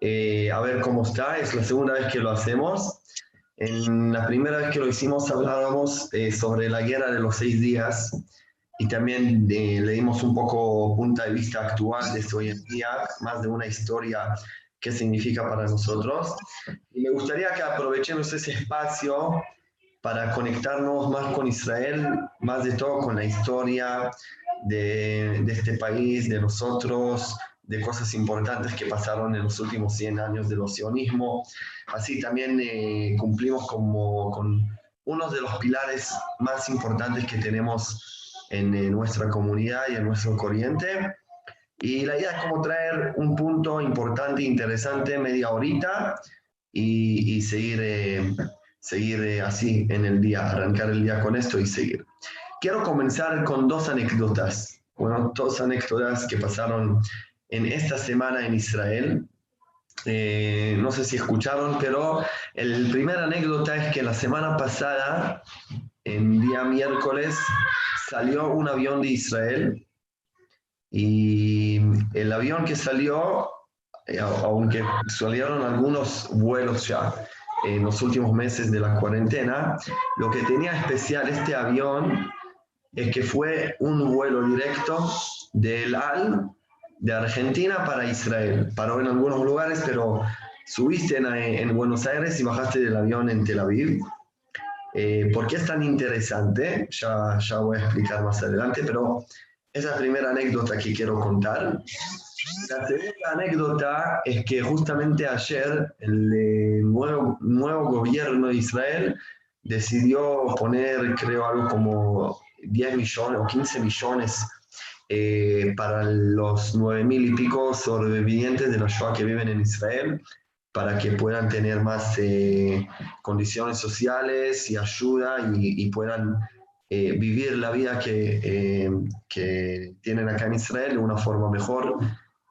Eh, a ver cómo está, es la segunda vez que lo hacemos. En la primera vez que lo hicimos hablábamos eh, sobre la guerra de los seis días y también eh, leímos un poco punto de vista actual de hoy en día, más de una historia que significa para nosotros. Y me gustaría que aprovechemos ese espacio para conectarnos más con Israel, más de todo con la historia de, de este país, de nosotros, de cosas importantes que pasaron en los últimos 100 años del sionismo. Así también eh, cumplimos como, con uno de los pilares más importantes que tenemos en, nuestra comunidad y en nuestro corriente. Y la idea es como traer un punto importante, interesante, media horita y, y seguir, eh, seguir eh, así en el día, arrancar el día con esto y seguir. Quiero comenzar con dos anécdotas, bueno, dos anécdotas que pasaron en esta semana en Israel. Eh, no sé si escucharon, pero el primer anécdota es que la semana pasada, en día miércoles, salió un avión de Israel y el avión que salió, eh, aunque salieron algunos vuelos ya en los últimos meses de la cuarentena, lo que tenía especial este avión es que fue un vuelo directo del Al de Argentina para Israel. Paró en algunos lugares, pero subiste en, Buenos Aires y bajaste del avión en Tel Aviv. Eh, ¿Por qué es tan interesante? Ya, ya voy a explicar más adelante, pero esa primera anécdota que quiero contar. La segunda anécdota es que justamente ayer el eh, nuevo, nuevo gobierno de Israel decidió poner, creo, algo como 10 millones o 15 millones eh, para los nueve mil y pico sobrevivientes de la Shoah que viven en Israel, para que puedan tener más eh, condiciones sociales y ayuda y, puedan eh, vivir la vida que, que, tienen acá en Israel de una forma mejor.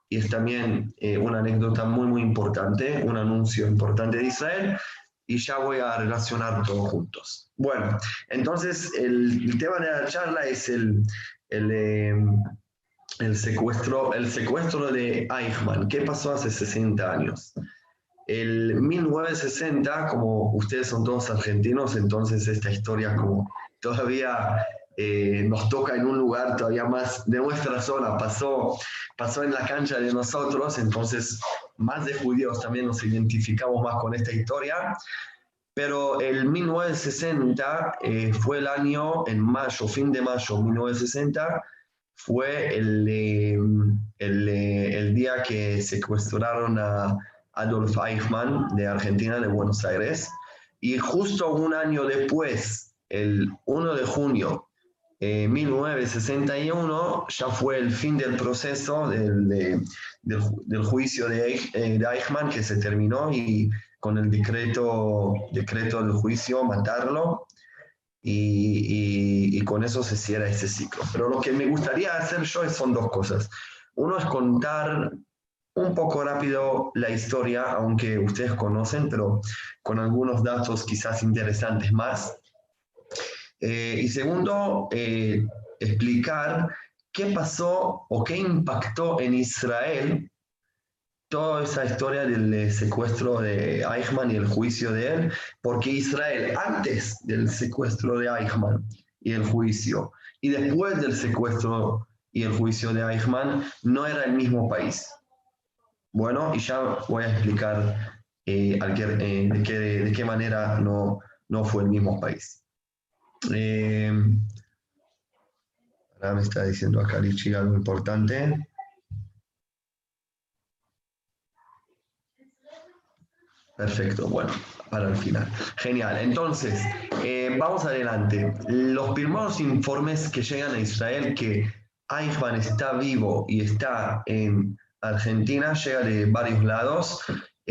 Y es también una anécdota muy, muy importante, un anuncio importante de Israel. Y ya voy a relacionar todos juntos. Bueno, entonces el, el tema de la charla es el, el, em, el, secuestro, el secuestro de Eichmann. ¿Qué pasó hace 60 años? El 1960, como ustedes son todos argentinos, entonces esta historia como todavía eh, nos toca en un lugar todavía más de nuestra zona, pasó, pasó en la cancha de nosotros, entonces más de judíos también nos identificamos más con esta historia. Pero el 1960 eh, fue el año, en mayo, fin de mayo 1960, fue el, eh, el, eh, el, día que secuestraron a Adolf Eichmann de Argentina, de Buenos Aires. Y justo un año después, el 1 de junio de 1961, ya fue el fin del proceso del, del, del, juicio de, de Eichmann que se terminó y con el decreto, decreto del juicio, matarlo, y, y, con eso se cierra ese ciclo. Pero lo que me gustaría hacer yo son dos cosas. Uno es contar un poco rápido la historia, aunque ustedes conocen, pero con algunos datos quizás interesantes más. Eh, y segundo, eh, explicar qué pasó o qué impactó en Israel toda esa historia del eh, secuestro de Eichmann y el juicio de él, porque Israel, antes del secuestro de Eichmann y el juicio, y después del secuestro y el juicio de Eichmann, no era el mismo país. Bueno, y ya voy a explicar eh, eh, de, qué, de, qué, manera no, no fue el mismo país. Ahora me está diciendo acá algo importante. Perfecto, bueno, para el final. Genial. Entonces, eh, vamos adelante. Los primeros informes que llegan a Israel que Eichmann está vivo y está en Argentina, llega de varios lados.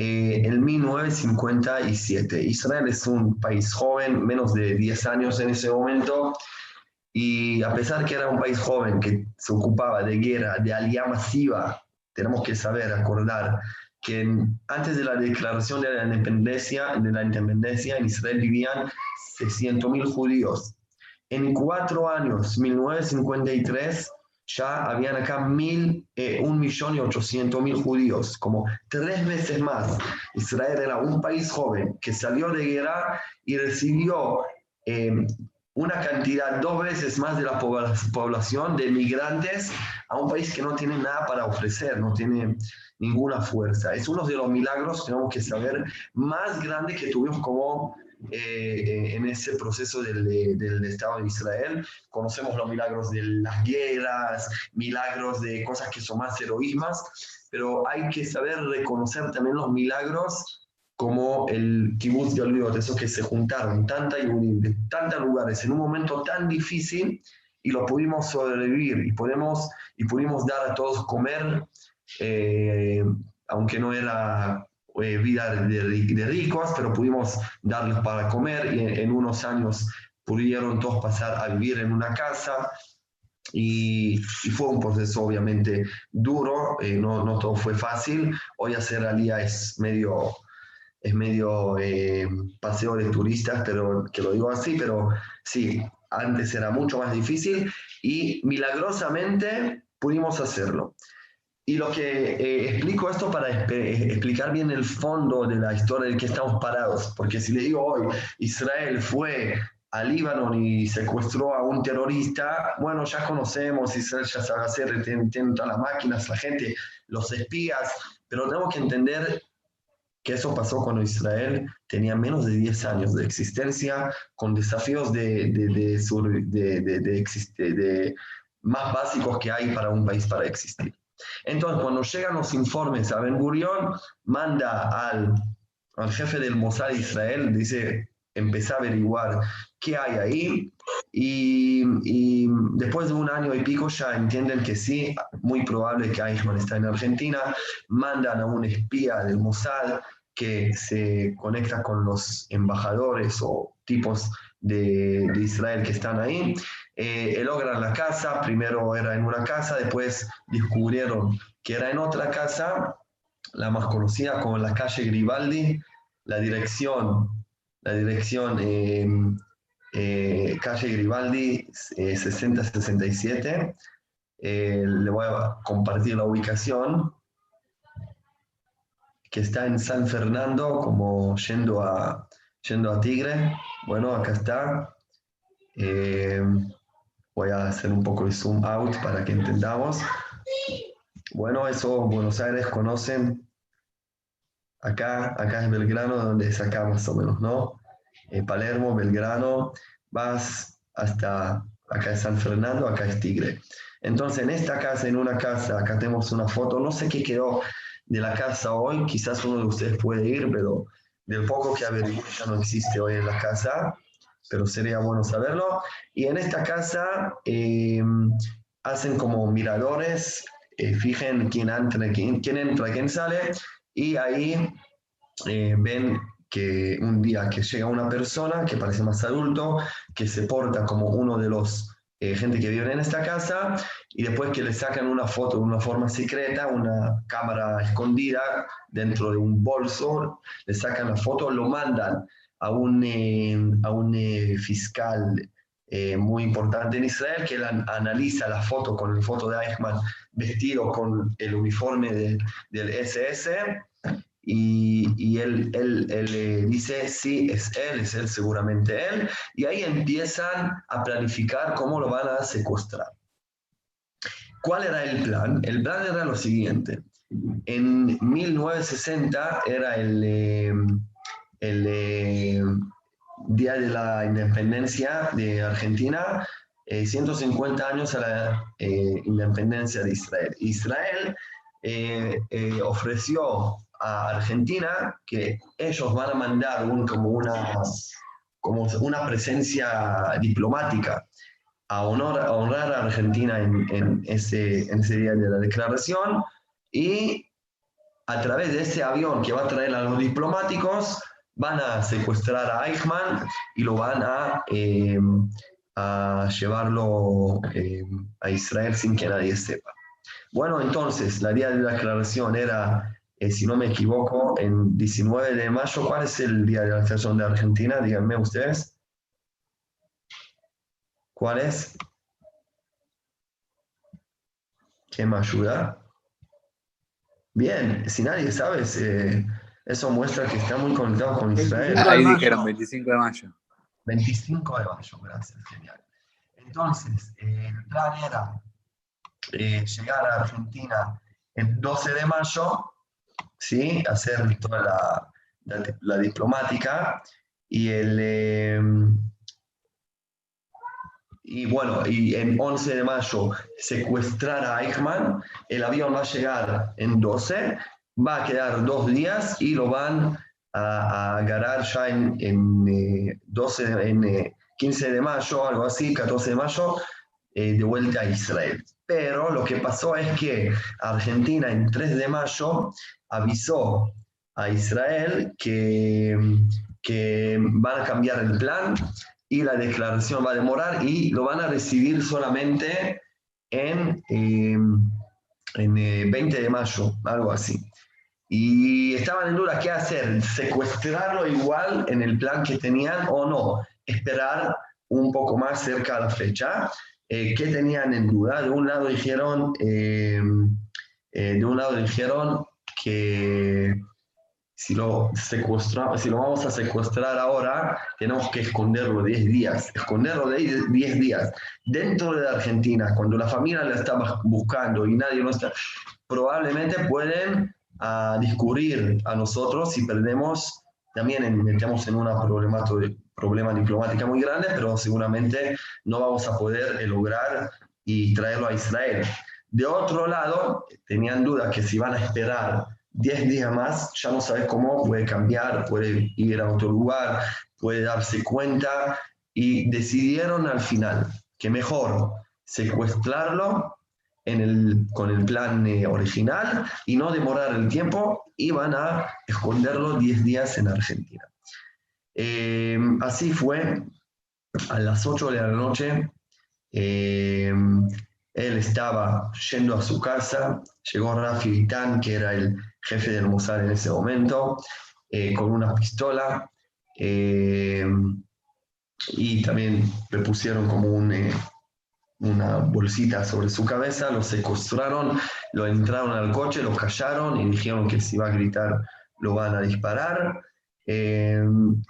Eh, en 1957. Israel es un país joven, menos de 10 años en ese momento, y a pesar que era un país joven que se ocupaba de guerra, de alía masiva, tenemos que saber, acordar, que antes de la declaración de la independencia, de la independencia en Israel vivían 600.000 judíos. En cuatro años, 1953, ya habían acá mil, eh, un millón y ochocientos mil judíos, como tres veces más. Israel era un país joven que salió de guerra y recibió eh, una cantidad dos veces más de la población de migrantes a un país que no tiene nada para ofrecer, no tiene ninguna fuerza. Es uno de los milagros, tenemos que saber, más grande que tuvimos como eh, en ese proceso del, del, Estado de Israel. Conocemos los milagros de las guerras, milagros de cosas que son más heroísmas, pero hay que saber reconocer también los milagros como el kibbutz de Olviot, esos que se juntaron, tanta de tantos lugares, en un momento tan difícil, y lo pudimos sobrevivir, y, podemos, y pudimos dar a todos comer, eh, aunque no era eh, vida de, ricos, pero pudimos darles para comer y en, unos años pudieron todos pasar a vivir en una casa y, fue un proceso obviamente duro, eh, no, no, todo fue fácil. Hoy hacer alía es medio, es medio eh, paseo de turistas, pero que lo digo así, pero sí, antes era mucho más difícil y milagrosamente pudimos hacerlo. Y lo que eh, explico esto para explicar bien el fondo de la historia del que estamos parados, porque si le digo hoy, Israel fue al Líbano y secuestró a un terrorista, bueno, ya conocemos, Israel ya sabe hacer, tiene, todas las máquinas, la gente, los espías, pero tenemos que entender que eso pasó cuando Israel tenía menos de 10 años de existencia, con desafíos de, de, de, de, de más básicos que hay para un país para existir. Entonces, cuando llegan los informes a Ben Gurion, manda al, al jefe del Mossad Israel, dice, empezá a averiguar qué hay ahí. Y, y, después de un año y pico ya entienden que sí, muy probable que Eichmann está en Argentina, mandan a un espía del Mossad que se conecta con los embajadores o tipos de, de Israel que están ahí eh, logran la casa, primero era en una casa, después descubrieron que era en otra casa, la más conocida como la calle Gribaldi, la dirección, la dirección em, eh, calle Gribaldi 6067. Eh, le voy a compartir la ubicación que está en San Fernando, como yendo a, yendo a Tigre. Bueno, acá está. Em, Voy a hacer un poco de zoom out para que entendamos. Bueno, eso Buenos Aires conocen. Acá, acá es Belgrano, donde es acá más o menos, ¿no? Eh, Palermo, Belgrano, vas hasta acá es San Fernando, acá es Tigre. Entonces, en esta casa, en una casa, acá tenemos una foto, no sé qué quedó de la casa hoy, quizás uno de ustedes puede ir, pero del poco que averigué ya no existe hoy en la casa pero sería bueno saberlo. Y en esta casa eh, hacen como miradores, eh, fijen quién entra, quién, quién entra, quién sale, y ahí eh, ven que un día que llega una persona que parece más adulto, que se porta como uno de los gente que vive en esta casa, y después que le sacan una foto de una forma secreta, una cámara escondida dentro de un bolso, le sacan la foto, lo mandan a un, eh, a un eh, fiscal eh, muy importante en Israel que analiza la foto con la foto de Eichmann vestido con el uniforme del SS y, y él, él, él, dice, sí, es él, es él, seguramente él, y ahí empiezan a planificar cómo lo van a secuestrar. ¿Cuál era el plan? El plan era lo siguiente. En 1960 era el el eh, Día de la Independencia de Argentina, 150 eh, años a la eh, independencia de Israel. Israel ofreció a Argentina que ellos van a mandar un, como, una, como una presencia diplomática a, honor, a honrar a Argentina en, en, ese, en ese día de la declaración y a través de ese avión que va a traer a los diplomáticos, van a secuestrar a Eichmann y lo van a, eh, llevarlo eh, a Israel sin que nadie sepa. Bueno, entonces, la día de la declaración era, eh, si no me equivoco, en 19 de mayo. ¿Cuál es el día de la declaración de Argentina? Díganme ustedes. ¿Cuál es? ¿Quién me ayuda? Bien, si nadie sabe, eso muestra que está muy conectado con Israel. Ahí dijeron 25 de mayo. 25 de mayo, gracias, genial. Entonces, eh, el plan era eh, llegar a Argentina el 12 de mayo, ¿sí? hacer toda la, diplomática y el... y bueno, y en 11 de mayo secuestrar a Eichmann, el avión va a llegar en 12 va a quedar dos días y lo van a, agarrar ya en, en, 12, eh, en 15 eh, de mayo, algo así, 14 de mayo, eh, de vuelta a Israel. Pero lo que pasó es que Argentina en 3 de mayo avisó a Israel que, que van a cambiar el plan y la declaración va a demorar y lo van a recibir solamente en, en 20 de mayo, algo así y estaban en duda qué hacer, secuestrarlo igual en el plan que tenían o no, esperar un poco más cerca a la fecha. Eh, ¿Qué tenían en duda? De un lado dijeron, eh, eh, de un lado dijeron que si lo, si lo vamos a secuestrar ahora, tenemos que esconderlo 10 días, esconderlo 10 días dentro de Argentina, cuando la familia la está buscando y nadie lo está, probablemente pueden a discurrir a nosotros si perdemos, también metemos en una problema diplomática muy grande, pero seguramente no vamos a poder lograr y traerlo a Israel. De otro lado, tenían dudas que si van a esperar 10 días más, ya no sabes cómo puede cambiar, puede ir a otro lugar, puede darse cuenta y decidieron al final que mejor secuestrarlo con el plan eh, original y no demorar el tiempo, iban a esconderlo 10 días en Argentina. Eh, así fue, a las 8 de la noche, eh, él estaba yendo a su casa, llegó Rafi Vitán, que era el jefe del Mossad en ese momento, con una pistola, y también le pusieron como un una bolsita sobre su cabeza, lo secuestraron, lo entraron al coche, lo callaron y dijeron que si va a gritar lo van a disparar. Eh,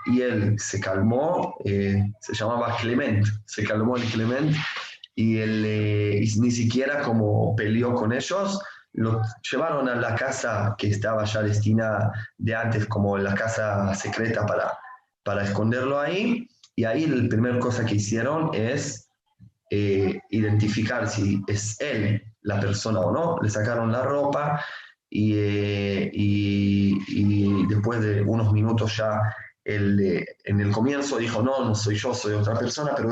y él se calmó, eh, se llamaba Clement, se calmó el Clement y él eh, ni siquiera como peleó con ellos, lo llevaron a la casa que estaba ya destinada de antes como la casa secreta para, para esconderlo ahí. Y ahí la primera cosa que hicieron es eh, identificar si es él la persona o no. Le sacaron la ropa eh, y, y, después de unos minutos ya él, en el comienzo dijo, no, no soy yo, soy otra persona, pero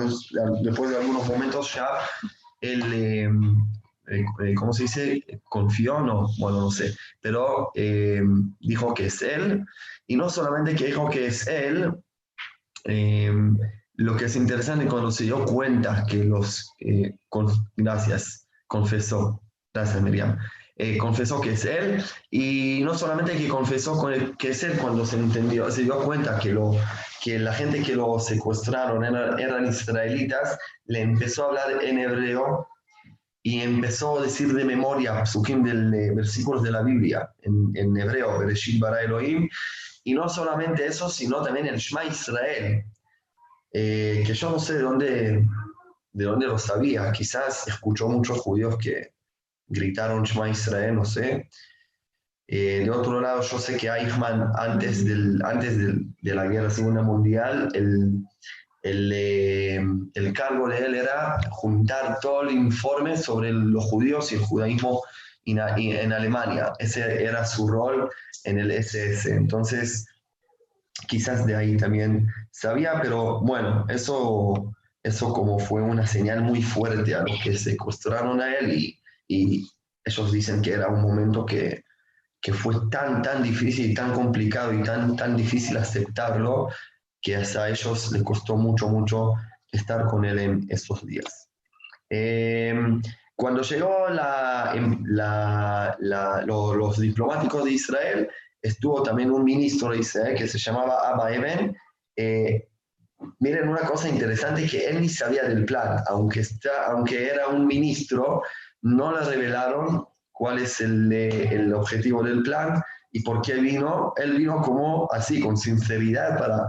después de algunos momentos ya él, eh, ¿cómo se dice? Confió, no, bueno, no sé, pero dijo que es él. Y no solamente que dijo que es él, lo que es interesante cuando se dio cuenta que los, eh, gracias, confesó, gracias Miriam, eh, confesó que es él, y no solamente que confesó que es él cuando se entendió, se dio cuenta que, lo, que la gente que lo secuestraron eran, israelitas, le empezó a hablar en hebreo y empezó a decir de memoria psukim de versículos de la Biblia en, en hebreo, Bereshit bara Elohim, y no solamente eso, sino también el Shema Israel, eh, que yo no sé de dónde, de dónde lo sabía. Quizás escuchó muchos judíos que gritaron Shema Israel, no sé. Eh, de otro lado, yo sé que Eichmann, antes, del, antes de la Guerra Segunda Mundial, el, el, eh, el, cargo de él era juntar todo el informe sobre los judíos y el judaísmo en Alemania. Ese era su rol en el SS. Entonces, quizás de ahí también sabía, pero bueno, eso, eso como fue una señal muy fuerte a los que secuestraron a él y, y ellos dicen que era un momento que, que, fue tan, tan difícil y tan complicado y tan, tan difícil aceptarlo que a ellos les costó mucho, mucho estar con él en estos días. Em, cuando llegó la, em, la, los diplomáticos de Israel, estuvo también un ministro Israel que se llamaba Abba Eben. Eh, miren una cosa interesante que él ni sabía del plan, aunque, está, aunque era un ministro, no le revelaron cuál es el, el objetivo del plan y por qué vino. Él vino como así, con sinceridad para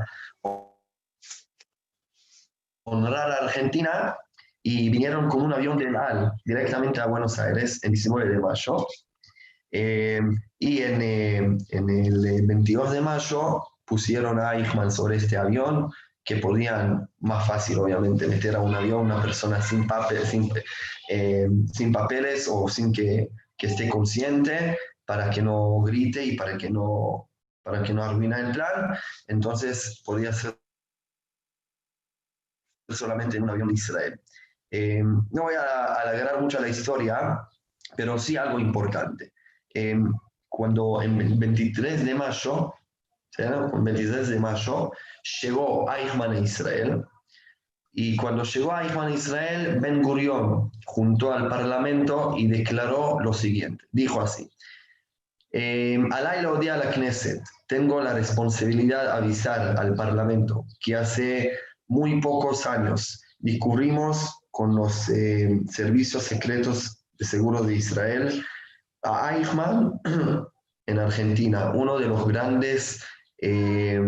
honrar a Argentina y vinieron con un avión de NAL directamente a Buenos Aires el 19 de mayo. Eh, y en, eh, en, el 22 de mayo pusieron a Eichmann sobre este avión, que podían más fácil, obviamente, meter a un avión una persona sin, papel, sin, eh, sin papeles o sin que, que, esté consciente para que no grite y para que no, para que no arruine el plan. Entonces podía ser solamente en un avión de Israel. Eh, no voy a alargar mucho la historia, pero sí algo importante. Eh, cuando en el 23 de mayo, el 23 de mayo, llegó Eichmann a Israel, y cuando llegó Eichmann a Israel, Ben Gurion juntó al parlamento y declaró lo siguiente. Dijo así, eh, Alay lo a la Knesset, tengo la responsabilidad de avisar al parlamento que hace muy pocos años discurrimos con los eh, servicios secretos de seguro de Israel a Eichmann en Argentina, uno de los grandes eh,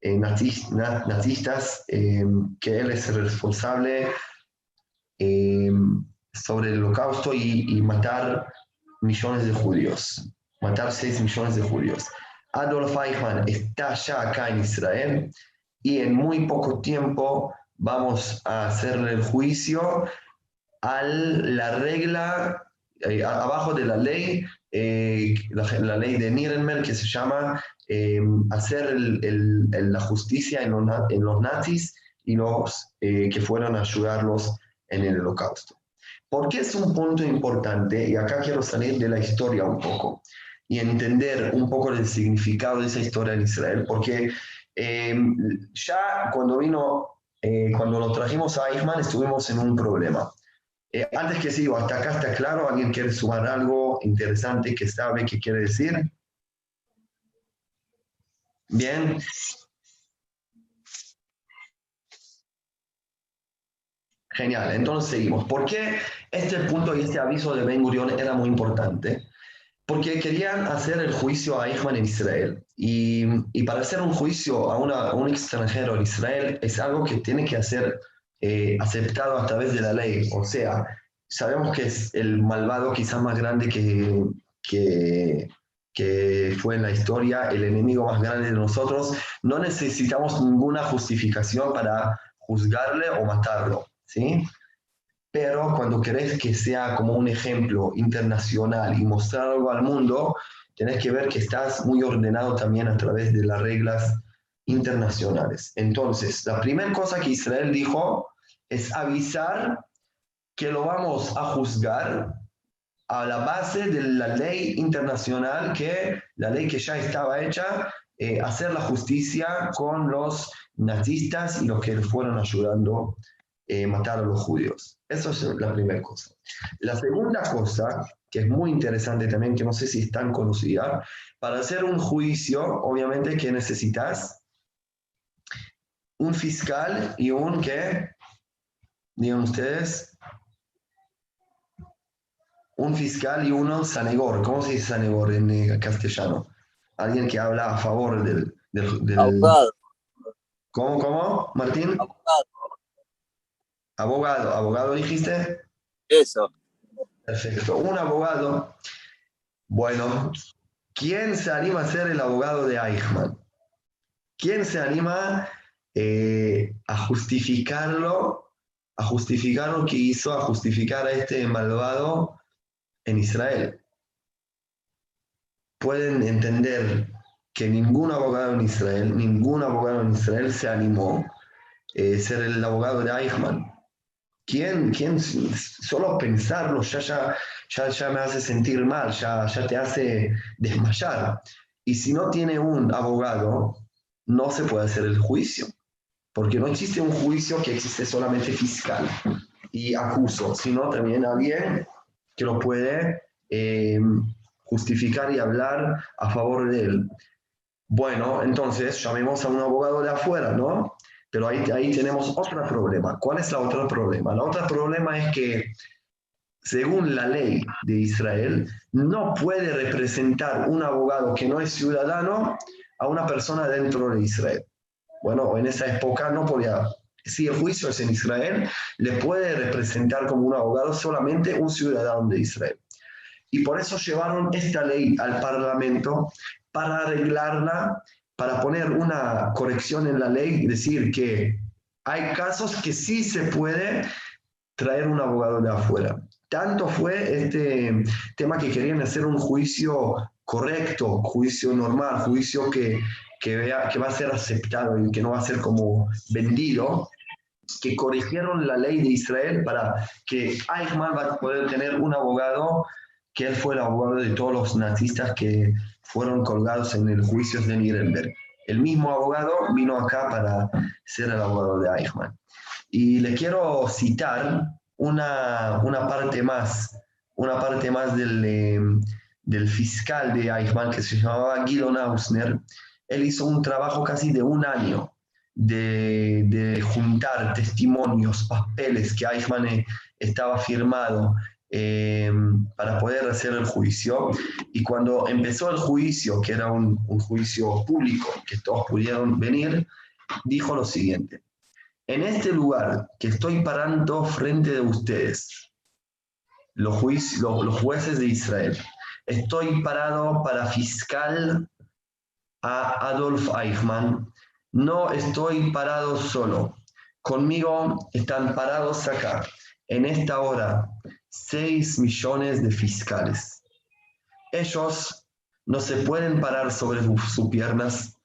eh, nazistas, que él es el responsable sobre el holocausto y, y, matar millones de judíos, matar 6 millones de judíos. Adolf Eichmann está ya acá en Israel y en muy poco tiempo vamos a hacerle el juicio a la regla, eh, abajo de la ley, eh, la, ley de Nuremberg, que se llama eh, hacer la justicia en los, en los, nazis y los que fueron a ayudarlos en el holocausto. ¿Por qué es un punto importante? Y acá quiero salir de la historia un poco y entender un poco el significado de esa historia en Israel, porque Em, ya cuando vino, eh, cuando lo trajimos a Eichmann, estuvimos en un problema. Eh, antes que sigo, hasta acá está claro, ¿alguien quiere sumar algo interesante que sabe qué quiere decir? Bien. Genial, entonces seguimos. ¿Por qué este punto y este aviso de Ben Gurion era muy importante? porque querían hacer el juicio a Eichmann en Israel. Y, para hacer un juicio a, una, un extranjero en Israel es algo que tiene que ser eh, aceptado a través de la ley. O sea, sabemos que es el malvado quizás más grande que, que, que fue en la historia, el enemigo más grande de nosotros. No necesitamos ninguna justificación para juzgarle o matarlo. ¿sí? pero cuando querés que sea como un ejemplo internacional y mostrar algo al mundo, tenés que ver que estás muy ordenado también a través de las reglas internacionales. Entonces, la primera cosa que Israel dijo es avisar que lo vamos a juzgar a la base de la ley internacional, que la ley que ya estaba hecha, eh, hacer la justicia con los nazistas y los que fueron ayudando eh, matar a los judíos. Eso es la primera cosa. La segunda cosa, que es muy interesante también, que no sé si es tan conocida, para hacer un juicio, obviamente que necesitas un fiscal y un qué, digan ustedes, un fiscal y uno sanegor. ¿Cómo se dice sanegor en eh, castellano? Alguien que habla a favor del... del, Abogado. ¿Cómo, cómo, Martín? Abogado. Abogado, abogado dijiste. Eso. Perfecto. Un abogado. Bueno, ¿quién se anima a ser el abogado de Eichmann? ¿Quién se anima eh, a justificarlo, a justificar lo que hizo, a justificar a este malvado en Israel? Pueden entender que ningún abogado en Israel, ningún abogado en Israel se animó a eh, ser el abogado de Eichmann. ¿Quién, quién, solo pensarlo ya, ya, ya, ya me hace sentir mal, ya, ya te hace desmayar? Y si no tiene un abogado, no se puede hacer el juicio, porque no existe un juicio que existe solamente fiscal y acuso, sino también alguien que lo puede eh, justificar y hablar a favor de él. Bueno, entonces llamemos a un abogado de afuera, ¿no? Pero ahí, ahí tenemos otro problema. ¿Cuál es la otro problema? La otro problema es que según la ley de Israel, no puede representar un abogado que no es ciudadano a una persona dentro de Israel. Bueno, en esa época no podía, si el juicio es en Israel, le puede representar como un abogado solamente un ciudadano de Israel. Y por eso llevaron esta ley al Parlamento para arreglarla, para poner una corrección en la ley, decir que hay casos que sí se puede traer un abogado de afuera. Tanto fue este tema que querían hacer un juicio correcto, juicio normal, juicio que, que, vea, que va a ser aceptado y que no va a ser como vendido, que corrigieron la ley de Israel para que Eichmann va a poder tener un abogado, que él fue el abogado de todos los nazistas que fueron colgados en el juicio de Nuremberg. El mismo abogado vino acá para ser el abogado de Eichmann. Y le quiero citar una, una parte más, una parte más del, eh, del fiscal de Eichmann que se llamaba Guido Nausner. Él hizo un trabajo casi de un año de, de juntar testimonios, papeles que Eichmann eh, estaba firmado eh, para poder hacer el juicio. Y cuando empezó el juicio, que era un, un, juicio público, que todos pudieron venir, dijo lo siguiente. En este lugar que estoy parando frente de ustedes, los, juicio, los, los jueces de Israel, estoy parado para fiscal a Adolf Eichmann. No estoy parado solo. Conmigo están parados acá, en esta hora, 6 millones de fiscales. Ellos no se pueden parar sobre sus piernas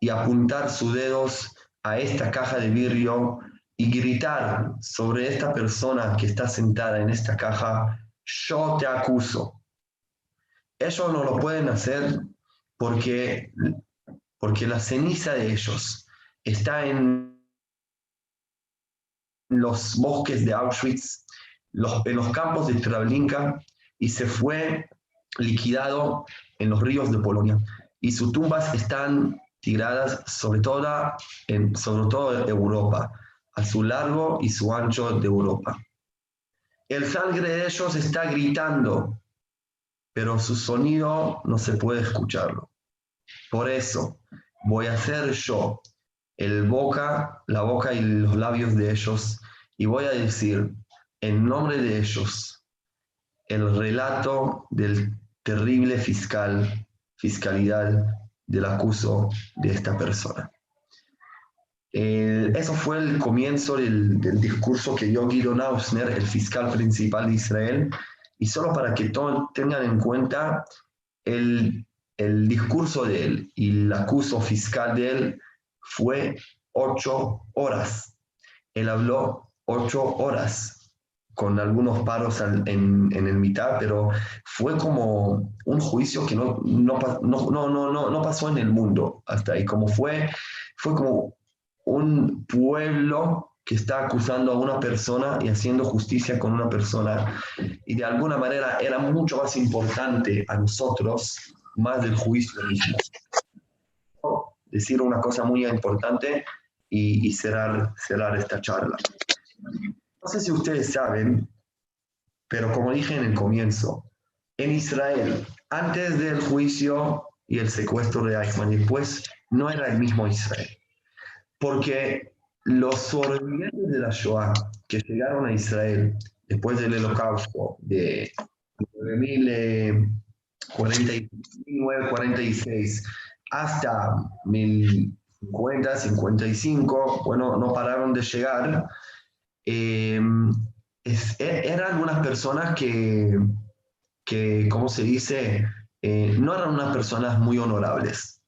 y apuntar sus dedos a esta caja de vidrio y gritar sobre esta persona que está sentada en esta caja, yo te acuso. Ellos no lo pueden hacer porque, porque la ceniza de ellos está en los bosques de Auschwitz, en los campos de Treblinka y se fue liquidado en los ríos de Polonia. Y sus tumbas están tiradas sobre, toda, en, sobre todo Europa, a su largo y su ancho de Europa. El sangre de ellos está gritando, pero su sonido no se puede escucharlo. Por eso voy a ser yo el boca, la boca y los labios de ellos y voy a decir en nombre de ellos el relato del terrible fiscal, fiscalidad del acuso de esta persona. Eso fue el comienzo del, del, discurso que dio Guido Nausner, el fiscal principal de Israel, y solo para que todos tengan en cuenta el, el discurso de él y el acuso fiscal de él fue ocho horas. Él habló ocho horas con algunos paros en, en, el mitad, pero fue como un juicio que no, no, no, no, no, pasó en el mundo hasta ahí, como fue, fue como un pueblo que está acusando a una persona y haciendo justicia con una persona, y de alguna manera era mucho más importante a nosotros, más del juicio mismo. Decir una cosa muy importante y, y cerrar, cerrar esta charla. No sé si ustedes saben, pero como dije en el comienzo, en Israel, antes del juicio y el secuestro de Eichmann después, no era el mismo Israel. Porque los sobrevivientes de la Shoah que llegaron a Israel después del holocausto de 1949-46 hasta 1050, 55, bueno, no pararon de llegar eh, es, e, eran unas personas que, que ¿cómo se dice? Eh, no eran unas personas muy honorables.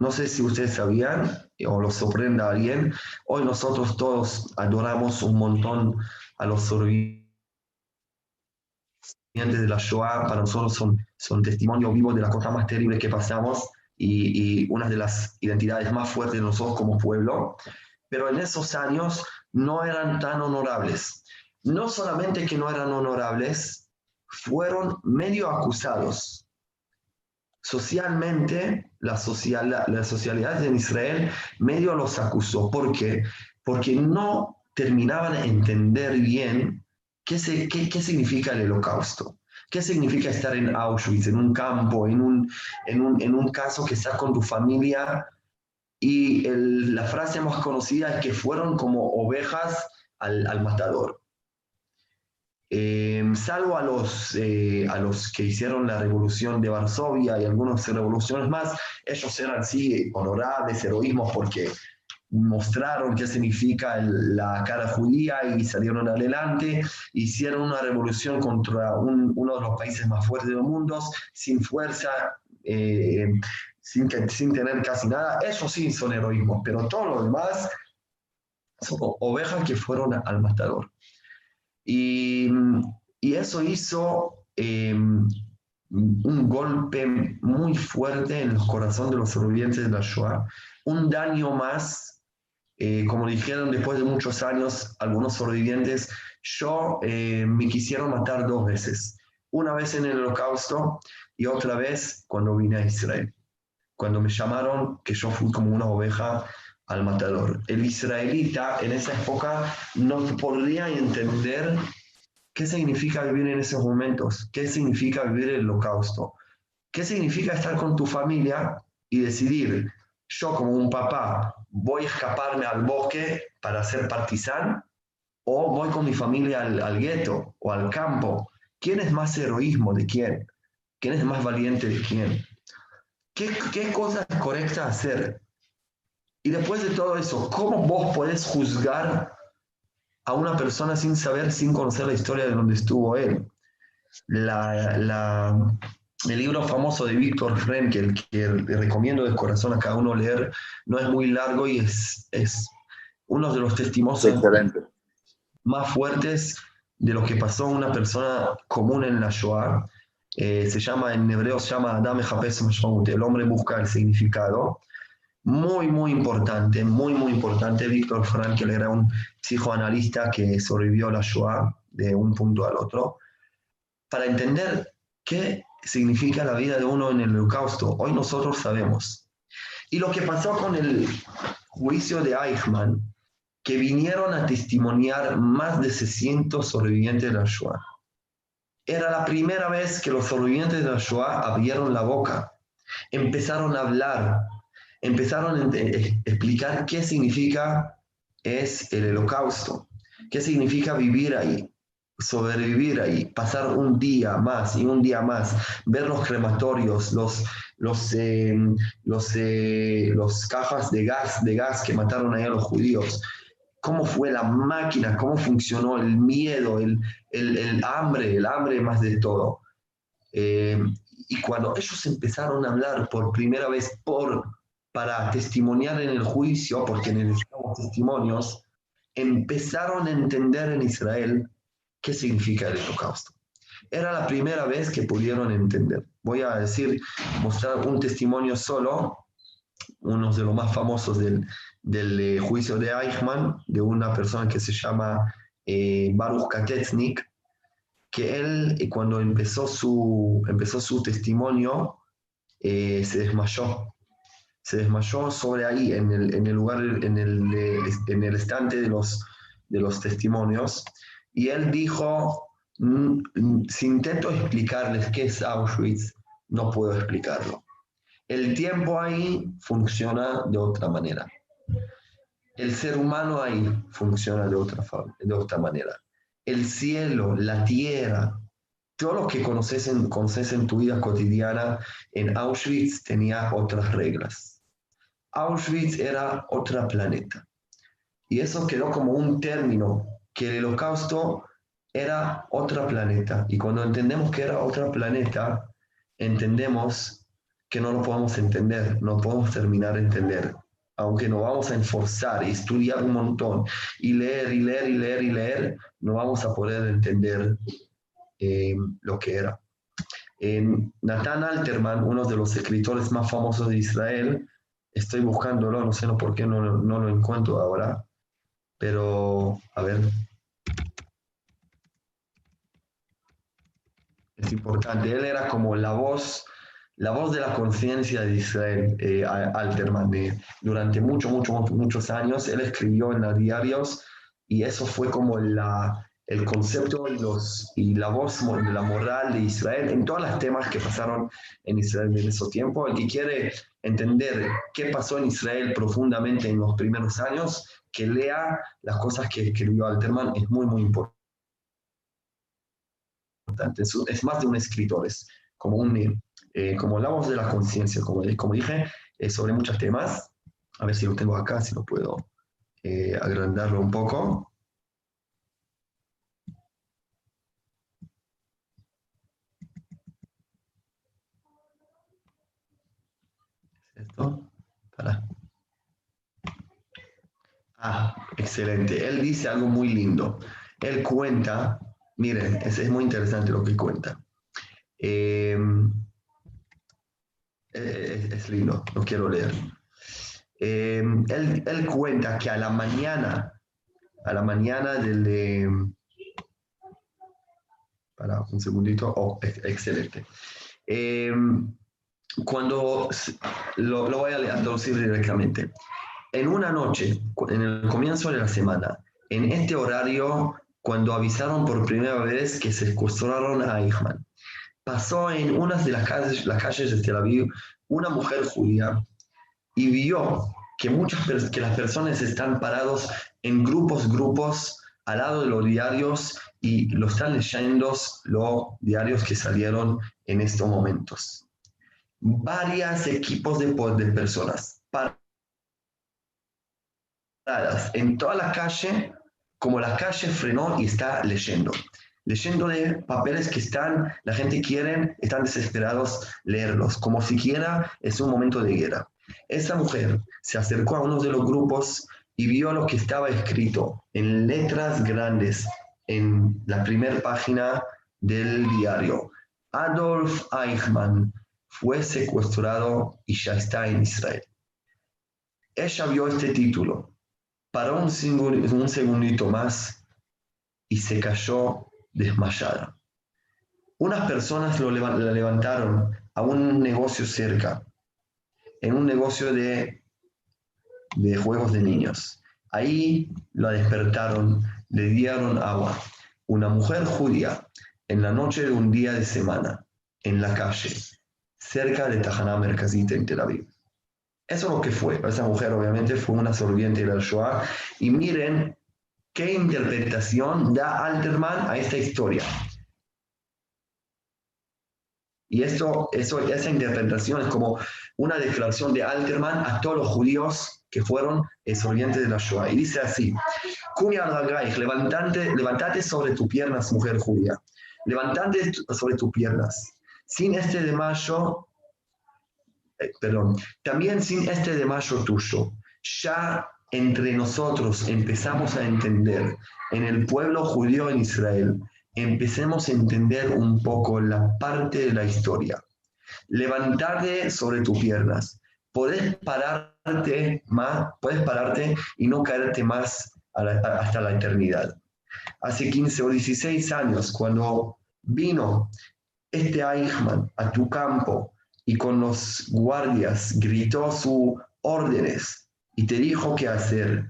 No sé si ustedes sabían o lo sorprende a alguien, hoy nosotros todos adoramos un montón a los sobrevivientes de la Shoah, para nosotros son, son testimonios vivos de las cosas más terribles que pasamos y, y una de las identidades más fuertes de nosotros como pueblo. Pero en esos años no eran tan honorables. No solamente que no eran honorables, fueron medio acusados. Socialmente, la, social, la socialidad en Israel medio los acusó. ¿Por qué? Porque no terminaban de entender bien ¿Qué, qué, significa el holocausto? ¿Qué significa estar en Auschwitz, en un campo, en un, en un, en un caso que estás con tu familia? Y la frase más conocida es que fueron como ovejas al, al matador. Eh, salvo a los, eh, a los que hicieron la revolución de Varsovia y algunas revoluciones más, ellos eran sí honorables, heroísmos, porque mostraron qué significa la cara judía y salieron adelante, hicieron una revolución contra uno de los países más fuertes del mundo, sin fuerza, eh, sin, sin tener casi nada. Eso sí son heroísmos, pero todo lo demás son ovejas que fueron al matador. Y, y eso hizo em, un golpe muy fuerte en el corazón de los sobrevivientes de la Shoah, un daño más, eh, como dijeron después de muchos años algunos sobrevivientes, yo eh, me quisieron matar dos veces, una vez en el holocausto y otra vez cuando vine a Israel, cuando me llamaron que yo fui como una oveja al matador. El israelita en esa época no podría entender qué significa vivir en esos momentos, qué significa vivir el holocausto, qué significa estar con tu familia y decidir, yo como un papá voy a escaparme al bosque para ser partisán o voy con mi familia al, gueto o al campo. ¿Quién es más heroísmo de quién? ¿Quién es más valiente de quién? ¿Qué, qué cosa es correcta hacer? Y después de todo eso, ¿cómo vos podés juzgar a una persona sin saber, sin conocer la historia de donde estuvo él? La, el libro famoso de Víctor Frenkel, que recomiendo de corazón a cada uno leer, no es muy largo y es, es uno de los testimonios más fuertes de lo que pasó a una persona común en la Shoah. Eh, se llama, en hebreo se llama Adam el hombre busca el significado muy, muy importante, muy, muy importante. Víctor Frankl era un psicoanalista que sobrevivió a la Shoah de un punto al otro, para entender qué significa la vida de uno en el holocausto. Hoy nosotros sabemos. Y lo que pasó con el juicio de Eichmann, que vinieron a testimoniar más de 600 sobrevivientes de la. Era la primera vez que los sobrevivientes de la abrieron la boca, empezaron a hablar, empezaron a explicar qué significa es el holocausto, qué significa vivir ahí, sobrevivir ahí, pasar un día más y un día más, ver los crematorios, los, los, eh, los, eh, los cajas de gas, de gas que mataron ahí a los judíos, cómo fue la máquina, cómo funcionó el miedo, el, el, hambre, el hambre más de todo. Eh, y cuando ellos empezaron a hablar por primera vez por para testimoniar en el juicio, porque necesitamos testimonios, empezaron a entender en Israel qué significa el holocausto. Era la primera vez que pudieron entender. Voy a decir, mostrar un testimonio solo, uno de los más famosos del, del eh, juicio de Eichmann, de una persona que se llama eh, Baruch Katetsnik, que él eh, cuando empezó su, empezó su testimonio se desmayó se desmayó sobre ahí, en el, en el lugar, en el, en el estante de los, de los testimonios, y él dijo, mm, si intento explicarles qué es Auschwitz, no puedo explicarlo. El tiempo ahí funciona de otra manera. El ser humano ahí funciona de otra, de otra manera. El cielo, la tierra, todo lo que conoces en, conoces en tu vida cotidiana, en Auschwitz tenía otras reglas. Auschwitz era otro planeta. Y eso quedó como un término, que el holocausto era otro planeta. Y cuando entendemos que era otro planeta, entendemos que no lo podemos entender, no podemos terminar de entender. Aunque nos vamos a esforzar y estudiar un montón y leer y leer y leer y leer, no vamos a poder entender eh, lo que era. Nathan Alterman, uno de los escritores más famosos de Israel, Estoy buscándolo, no sé por qué no, no lo encuentro ahora, pero a ver. Es importante. Él era como la voz, la voz de la conciencia de Israel, eh, Alterman. durante muchos, muchos, muchos años, él escribió en los diarios y eso fue como la, el concepto y, los, y la voz de la moral de Israel en todos los temas que pasaron en Israel en ese tiempo. El que quiere entender qué pasó en Israel profundamente en los primeros años, que lea las cosas que escribió Alterman, es muy, muy importante. Es, más de un escritor, es como, un, eh, como la voz de la conciencia, como, como dije, sobre muchos temas. A ver si lo tengo acá, si lo puedo eh, agrandarlo un poco. Ah, excelente. Él dice algo muy lindo. Él cuenta, miren, es, muy interesante lo que cuenta. Em, es, lindo, lo quiero leer. Em, él, cuenta que a la mañana, a la mañana del... para un segundito, oh, excelente. Em, cuando lo, voy a traducir directamente. En una noche, en el comienzo de la semana, en este horario, cuando avisaron por primera vez que secuestraron a Eichmann, pasó en una de las calles, las calles de Tel Aviv una mujer judía y vio que, muchas, que las personas están parados en grupos, grupos, al lado de los diarios y lo están leyendo los diarios que salieron en estos momentos. Varios equipos de, de personas paradas en toda la calle, como la calle frenó y está leyendo. Leyendo de papeles que están, la gente quiere, están desesperados leerlos, como siquiera es un momento de guerra. Esa mujer se acercó a uno de los grupos y vio lo que estaba escrito en letras grandes en la primera página del diario. Adolf Eichmann, fue secuestrado y ya está en Israel. Ella vio este título, paró un, un segundito más y se cayó desmayada. Unas personas lo la levantaron a un negocio cerca, en un negocio de, de juegos de niños. Ahí la despertaron, le dieron agua. Una mujer judía, en la noche de un día de semana, en la calle, cerca de Tahaná Merkazit en Tel Aviv. Eso es lo que fue. Esa mujer obviamente fue una sobreviviente del Shoah. Y miren qué interpretación da Alterman a esta historia. Y esto, eso, esa interpretación es como una declaración de Alterman a todos los judíos que fueron sobrevivientes de la Shoah. Y dice así, levantate, levantate sobre tus piernas, mujer judía. Levantate sobre tus piernas sin este de mayo, eh, perdón, también sin este de mayo tuyo, ya entre nosotros empezamos a entender, en el pueblo judío en Israel, empecemos a entender un poco la parte de la historia. Levantarte sobre tus piernas. Puedes pararte más, puedes pararte y no caerte más hasta la eternidad. Hace 15 o 16 años, cuando vino este Eichmann a tu campo y con los guardias gritó sus órdenes y te dijo qué hacer,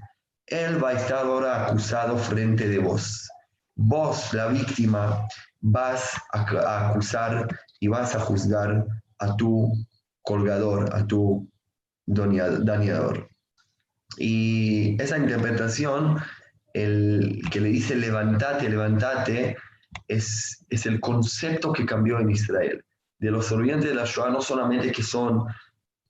él va a estar ahora acusado frente de vos. Vos, la víctima, vas a, acusar y vas a juzgar a tu colgador, a tu dañador. Y esa interpretación, el que le dice levantate, levantate, es, es el concepto que cambió en Israel. De los sobrevivientes de la Shoah no solamente que son,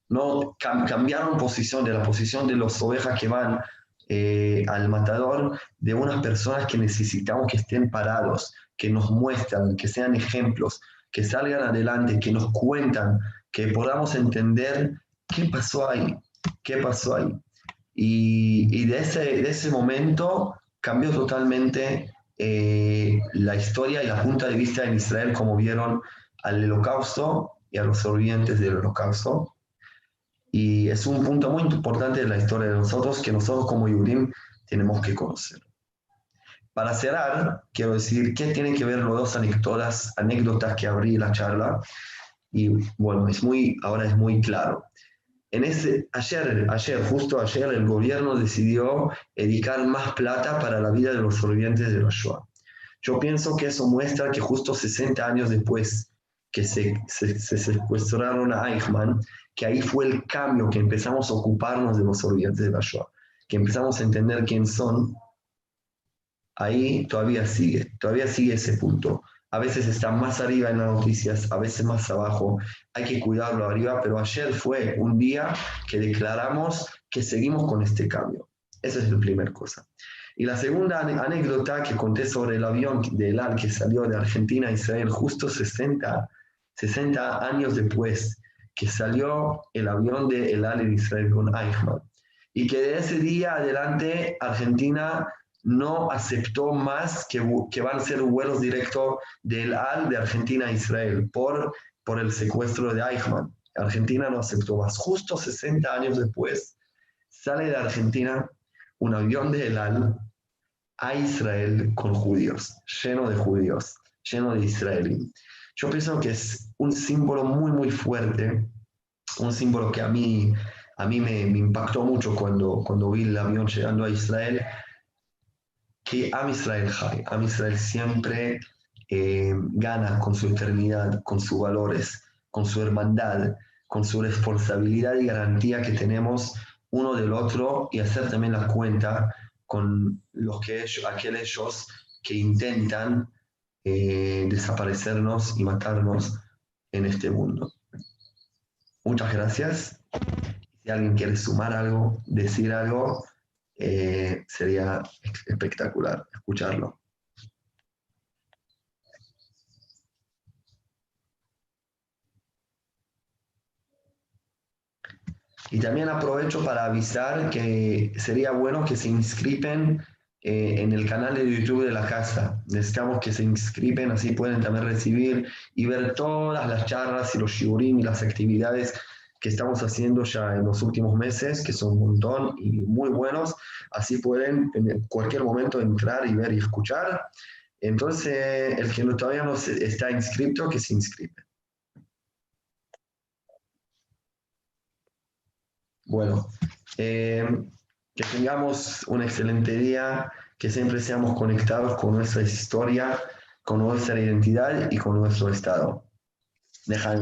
no cambiaron posición de la posición de los ovejas que van eh, al matador, de unas personas que necesitamos que estén parados, que nos muestran, que sean ejemplos, que salgan adelante, que nos cuentan, que podamos entender qué pasó ahí, qué pasó ahí. Y, y de, ese, de ese momento cambió totalmente eh, la historia y la punta de vista en Israel como vieron al holocausto y a los sobrevivientes del holocausto. Y es un punto muy importante de la historia de nosotros que nosotros como Yurim tenemos que conocer. Para cerrar, quiero decir qué tienen que ver los dos anécdotas, anécdotas que abrí la charla. Y bueno, es muy, ahora es muy claro. En ese, ayer, ayer, justo ayer, el gobierno decidió dedicar más plata para la vida de los sobrevivientes de los Shoah. Yo pienso que eso muestra que justo 60 años después que se, se, secuestraron a Eichmann, que ahí fue el cambio, que empezamos a ocuparnos de los sobrevivientes de la Shoah, que empezamos a entender quién son, ahí todavía sigue, todavía sigue ese punto. A veces está más arriba en las noticias, a veces más abajo. Hay que cuidarlo arriba, pero ayer fue un día que declaramos que seguimos con este cambio. Esa es la primera cosa. Y la segunda anécdota que conté sobre el avión de ELAL que salió de Argentina a Israel justo 60, 60 años después que salió el avión de ELAL en Israel con Eichmann. Y que de ese día adelante Argentina no aceptó más que, que van a ser vuelos directos del AL de Argentina a Israel por, por el secuestro de Eichmann. Argentina no aceptó más. Justo 60 años después, sale de Argentina un avión de ELAL a Israel con judíos, lleno de judíos, lleno de israelíes. Yo pienso que es un símbolo muy, muy fuerte, un símbolo que a mí, a mí me, impactó mucho cuando, cuando vi el avión llegando a Israel, que Am Israel Jai, Am Israel siempre eh, gana con su eternidad, con sus valores, con su hermandad, con su responsabilidad y garantía que tenemos uno del otro y hacer también la cuenta con los que aquellos que intentan eh, desaparecernos y matarnos en este mundo. Muchas gracias. Si alguien quiere sumar algo, decir algo, eh, sería espectacular escucharlo. Y también aprovecho para avisar que sería bueno que se inscriben eh, en el canal de YouTube de la casa. Necesitamos que se inscriben, así pueden también recibir y ver todas las charlas y los shiurim y las actividades que estamos haciendo ya en los últimos meses, que son un montón y muy buenos. Así pueden en cualquier momento entrar y ver y escuchar. Entonces, el que todavía no está inscrito, que se inscribe. Bueno, eh, que tengamos un excelente día, que siempre seamos conectados con nuestra historia, con nuestra identidad y con nuestro estado. Deja